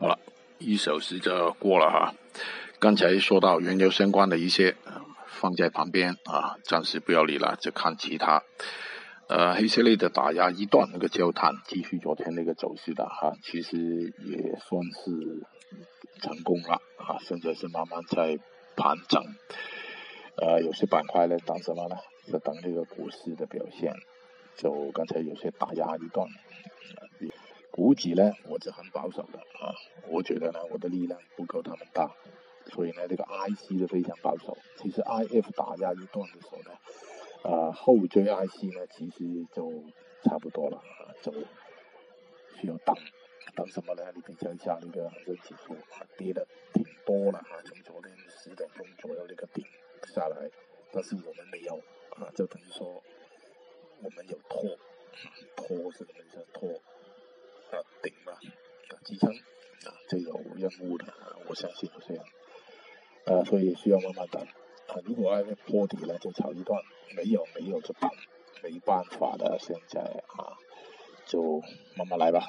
好了，一小时就过了哈。刚才说到原油相关的一些，放在旁边啊，暂时不要理了，就看其他。呃，黑色类的打压一段那个焦炭，继续昨天那个走势的哈，其实也算是成功了啊。现在是慢慢在盘整。呃，有些板块呢，等什么呢？是等这个股市的表现。就刚才有些打压一段。股指呢，我是很保守的啊，我觉得呢，我的力量不够他们大，所以呢，这个 IC 是非常保守。其实 IF 打压一段的时候呢，啊，后追 IC 呢，其实就差不多了啊，就需要等等什么呢？你比较一下那个恒生指数跌的挺多了啊，从昨天十点钟左右那个顶下来，但是我们没有啊，就等于说我们有拖，拖是什么意思？拖。提升，啊支撑，啊这有任务的，我相信是这样，啊所以需要慢慢等，啊如果要破底了就炒一段，没有没有就等，没办法的，现在啊就慢慢来吧。